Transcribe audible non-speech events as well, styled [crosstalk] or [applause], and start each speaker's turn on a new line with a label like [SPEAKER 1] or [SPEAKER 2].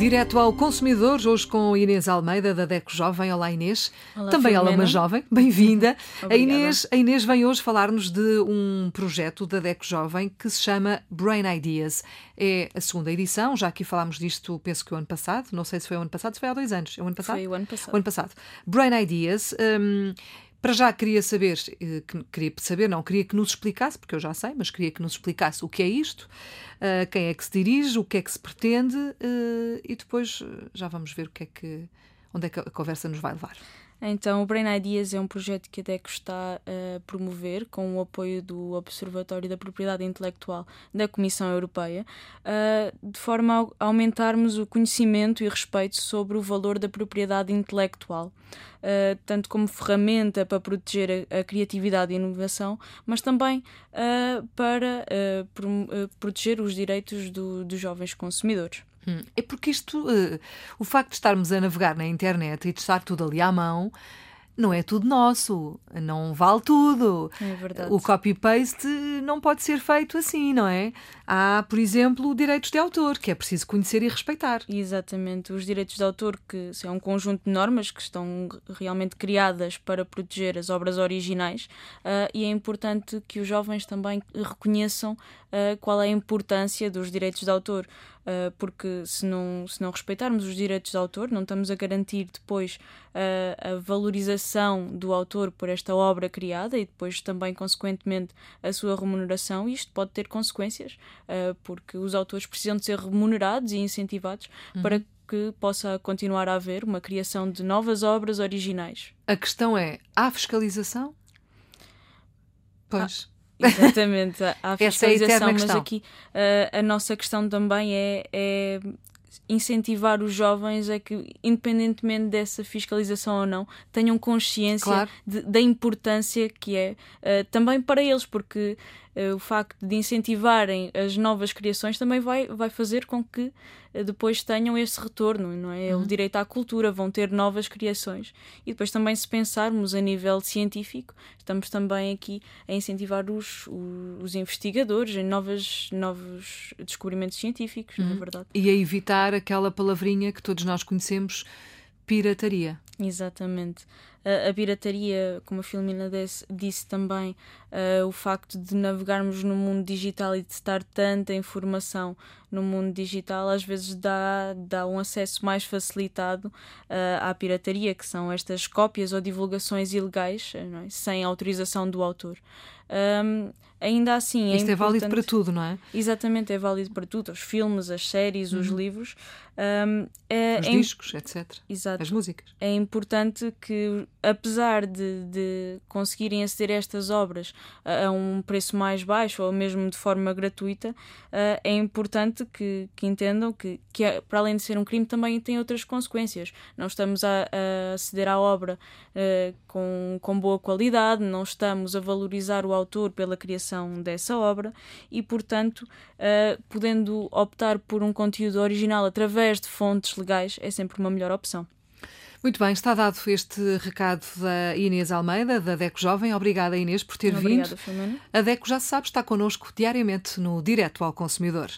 [SPEAKER 1] Direto ao consumidor, hoje com Inês Almeida, da DECO Jovem. Olá, Inês.
[SPEAKER 2] Olá,
[SPEAKER 1] Também ela é uma
[SPEAKER 2] Filomena.
[SPEAKER 1] jovem, bem-vinda. [laughs] a. Inês, a Inês vem hoje falar-nos de um projeto da DECO Jovem que se chama Brain Ideas. É a segunda edição, já aqui falámos disto, penso que o ano passado, não sei se foi o ano passado, se foi há dois anos. É o ano passado?
[SPEAKER 2] Foi o ano passado.
[SPEAKER 1] O ano passado. Brain Ideas. hum, para já queria saber, eh, que- queria saber, não, queria que nos explicasse, porque eu já sei, mas queria que nos explicasse o que é isto, eh, quem é que se dirige, o que é que se pretende eh, e depois já vamos ver o que é que, onde é que a conversa nos vai levar.
[SPEAKER 2] Então, o Brain Ideas é um projeto que a DECO está a promover com o apoio do Observatório da Propriedade Intelectual da Comissão Europeia, de forma a aumentarmos o conhecimento e respeito sobre o valor da propriedade intelectual, tanto como ferramenta para proteger a, criatividade e a inovação, mas também para proteger os direitos do- dos jovens consumidores.
[SPEAKER 1] Hum, É porque isto, eh, o facto de estarmos a navegar na internet e de estar tudo ali à mão, não é tudo nosso, não vale tudo.
[SPEAKER 2] É verdade.
[SPEAKER 1] O copy-paste não pode ser feito assim, não é? Há, por exemplo, direitos de autor, que é preciso conhecer e respeitar.
[SPEAKER 2] Exatamente, os direitos de autor, que é um conjunto de normas que estão realmente criadas para proteger as obras originais, ah, e é importante que os jovens também reconheçam ah, qual é a importância dos direitos de autor, ah, porque se não, se não respeitarmos os direitos de autor, não estamos a garantir depois ah, a valorização do autor por esta obra criada e depois também, consequentemente, a sua remuneração, isto pode ter consequências, ah, porque os autores precisam de ser remunerados e incentivados para que possa continuar a haver uma criação de novas obras originais.
[SPEAKER 1] A questão é: há fiscalização? Pois.
[SPEAKER 2] Exatamente, há- [laughs]
[SPEAKER 1] é
[SPEAKER 2] fiscalização,
[SPEAKER 1] eterna
[SPEAKER 2] mas
[SPEAKER 1] questão.
[SPEAKER 2] aqui ah, a nossa questão também é, é incentivar os jovens a que, independentemente dessa fiscalização ou não, tenham consciência
[SPEAKER 1] Claro.
[SPEAKER 2] de- da importância que é ah, também para eles, porque o facto de incentivarem as novas criações também vai, vai fazer com que ah, depois tenham esse retorno, não é?
[SPEAKER 1] Uhum.
[SPEAKER 2] O direito à cultura, vão ter novas criações. E depois também, se pensarmos a nível científico, estamos também aqui a incentivar os, os, investigadores em novas, novos descobrimentos científicos, não é verdade?
[SPEAKER 1] E a evitar aquela palavrinha que todos nós conhecemos, pirataria.
[SPEAKER 2] Exatamente. A, pirataria, como a Filomena disse, disse também, ah, o facto de navegarmos no mundo digital e de estar tanta informação no mundo digital, às vezes dá, dá um acesso mais facilitado ah, à pirataria, que são estas cópias ou divulgações ilegais, eh, é? sem autorização do autor. Ahm, ainda assim, é
[SPEAKER 1] Isto é válido para tudo, não é?
[SPEAKER 2] Exatamente, é válido para tudo, os filmes, as séries, os livros. Ahm, é,
[SPEAKER 1] Uhum. Os
[SPEAKER 2] é
[SPEAKER 1] discos, etc.
[SPEAKER 2] Exato
[SPEAKER 1] As músicas.
[SPEAKER 2] é importante que, apesar de, de conseguirem aceder a estas obras a, a um preço mais baixo ou mesmo de forma gratuita, ah, é importante que, que entendam que, que, é- para além de ser um crime, também tem outras consequências. Não estamos a, a aceder à obra ah, com, com boa qualidade, não estamos a valorizar o autor pela criação dessa obra e, portanto, ah, podendo optar por um conteúdo original através de fontes legais é sempre uma melhor opção.
[SPEAKER 1] Muito bem, está dado este recado da Inês Almeida, da DECO Jovem. Obrigada, Inês, por ter
[SPEAKER 2] Obrigada,
[SPEAKER 1] vindo.
[SPEAKER 2] Filomena.
[SPEAKER 1] A DECO, já se sabe, está connosco diariamente no Direto ao Consumidor.